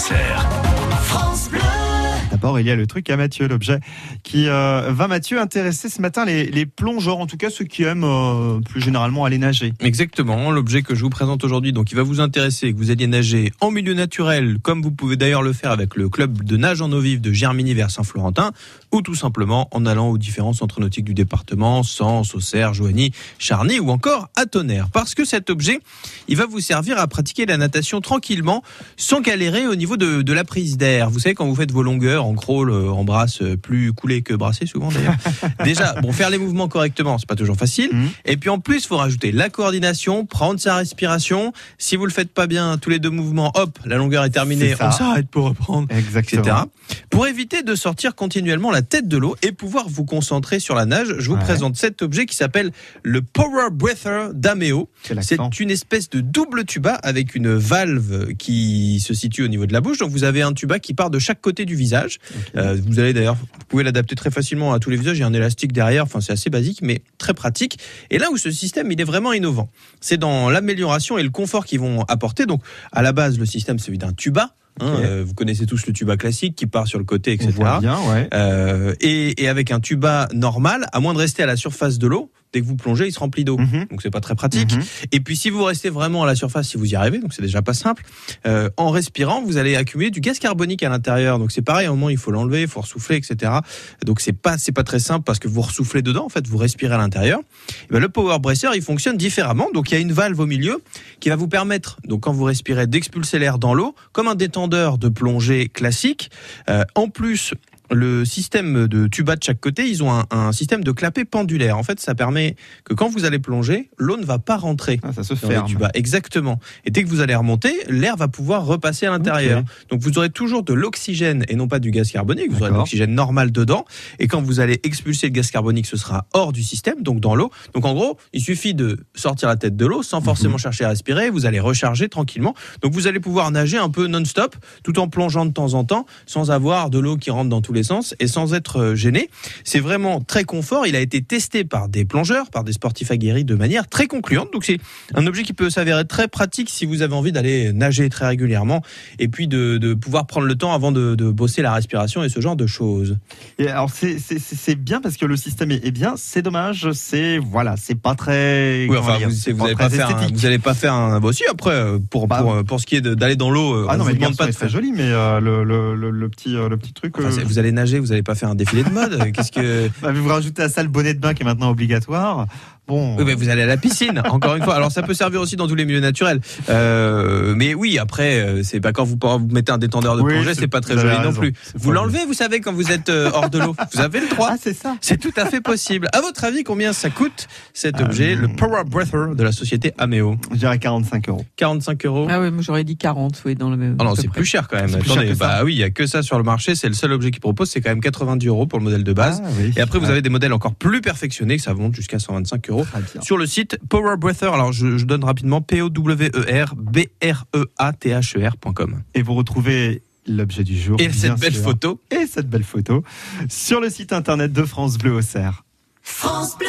Auxerre. D'abord, il y a le truc à Mathieu, l'objet qui euh, va, Mathieu, intéresser ce matin les, les plongeurs, en tout cas ceux qui aiment euh, plus généralement aller nager. Exactement, l'objet que je vous présente aujourd'hui, donc il va vous intéresser, que vous alliez nager en milieu naturel, comme vous pouvez d'ailleurs le faire avec le club de nage en eau vive de Germigny vers Saint-Florentin, ou tout simplement en allant aux différents centres nautiques du département, Sens, Auxerre, Joigny, Charny ou encore à Tonnerre. Parce que cet objet, il va vous servir à pratiquer la natation tranquillement, sans galérer au niveau de, de la prise d'air. Vous savez, quand vous faites vos longueurs en crawl, en brasse, euh, plus coulé que brassé souvent d'ailleurs. Déjà, bon, faire les mouvements correctement, c'est pas toujours facile. Mhm. Et puis en plus, faut rajouter la coordination, prendre sa respiration. Si vous le faites pas bien, tous les deux mouvements, hop, la longueur est terminée, on s'arrête pour reprendre Exactement. etc. Pour éviter de sortir continuellement la tête de l'eau et pouvoir vous concentrer sur la nage, je vous Ouais. présente cet objet qui s'appelle le Power Breather d'Ameo. C'est une espèce de double tuba avec une valve qui se situe au niveau de la bouche. Donc vous avez un tuba qui part de chaque côté du visage. Euh, vous allez d'ailleurs, vous pouvez l'adapter très facilement à tous les visages. Il y a un élastique derrière. Enfin, c'est assez basique, mais très pratique. Et là où ce système, il est vraiment innovant, c'est dans l'amélioration et le confort qu'ils vont apporter. Donc, à la base, le système, c'est d'un tuba. hein. Euh, vous connaissez tous le tuba classique qui part sur le côté, On etc. voit bien, ouais. Euh, et, et avec un tuba normal, à moins de rester à la surface de l'eau, dès que vous plongez, il se remplit d'eau. Mhm. Donc c'est pas très pratique. Mhm. Et puis si vous restez vraiment à la surface, si vous y arrivez, donc c'est déjà pas simple, euh, en respirant, vous allez accumuler du gaz carbonique à l'intérieur. Donc c'est pareil, un moment il faut l'enlever, il faut ressouffler, etc. Donc c'est pas c'est pas très simple parce que vous ressoufflez dedans, en fait, vous respirez à l'intérieur. Et ben, le power bracer, il fonctionne différemment. Donc il y a une valve au milieu qui va vous permettre, donc quand vous respirez, d'expulser l'air dans l'eau, comme un détendeur de plongée classique. Euh, en plus le système de tuba de chaque côté, ils ont un, un système de clapet pendulaire. En fait, ça permet que quand vous allez plonger, l'eau ne va pas rentrer Ah, ça se ferme. tuba. Exactement. Et dès que vous allez remonter, l'air va pouvoir repasser à l'intérieur. Donc vous aurez toujours de l'oxygène et non pas du gaz carbonique. Vous aurez de l'oxygène normal dedans. Et quand vous allez expulser le gaz carbonique, ce sera hors du système, donc dans l'eau. Donc en gros, il suffit de sortir la tête de l'eau sans forcément chercher à respirer. Vous allez recharger tranquillement. Donc vous allez pouvoir nager un peu non-stop, tout en plongeant de temps en temps, sans avoir de l'eau qui rentre dans tous les sens et sans être euh, gêné. C'est vraiment très confort. Il a été testé par des plongeurs, par des sportifs aguerris de manière très concluante. Donc c'est un objet qui peut s'avérer très pratique si vous avez envie d'aller nager très régulièrement et puis de, de pouvoir prendre le temps avant de, de bosser la respiration et ce genre de choses. Et alors c'est bien parce que le système est, bien. C'est dommage, c'est voilà, c'est pas très. Oui, enfin, dire, vous, vous pas pas pas faire un. Bah, aussi après, euh, pour Bah, pour, euh, pour ce qui est d'aller dans l'eau, euh, Ah on non, vous mais demande pas de très joli, mais euh, le, le, le, le petit euh, le petit truc. Enfin, euh, vous allez vous allez pas faire un défilé de mode. Qu'est-ce que bah, vous rajoutez à ça le bonnet de bain qui est maintenant obligatoire. Bon. Oui, mais vous allez à la piscine, encore une fois. Alors ça peut servir aussi dans tous les milieux naturels. Euh, mais oui, après, euh, c'est pas quand vous, vous mettez un détendeur de Oui, plongée, c'est- pas très joli non plus. Vous l'enlevez, vous savez, quand vous êtes euh, hors de l'eau. Vous avez le droit. Ah, c'est ça. C'est tout à fait possible. À votre avis, combien ça coûte cet Euh, objet, le Power Breather de la société Ameo Je dirais 45 euros. 45 euros. Ah oui, moi j'aurais dit 40, oui, dans le même. Oh non, c'est plus cher quand même. Attendez, bah oui, il y a que ça sur le marché. C'est le seul objet qu'il propose. C'est quand même 90 euros pour le modèle de base. Ah, oui. Et après, vous Ouais. avez des modèles encore plus perfectionnés que ça monte jusqu'à 125 euros. Sur le site Power Breather, alors je, je donne rapidement P-O-W-E-R B-R-E-A-T-H-E-R.com. Et vous retrouvez l'objet du jour. Et bien cette belle sûr. photo. Et cette belle photo sur le site internet de France Bleu Auxerre. France Bleu.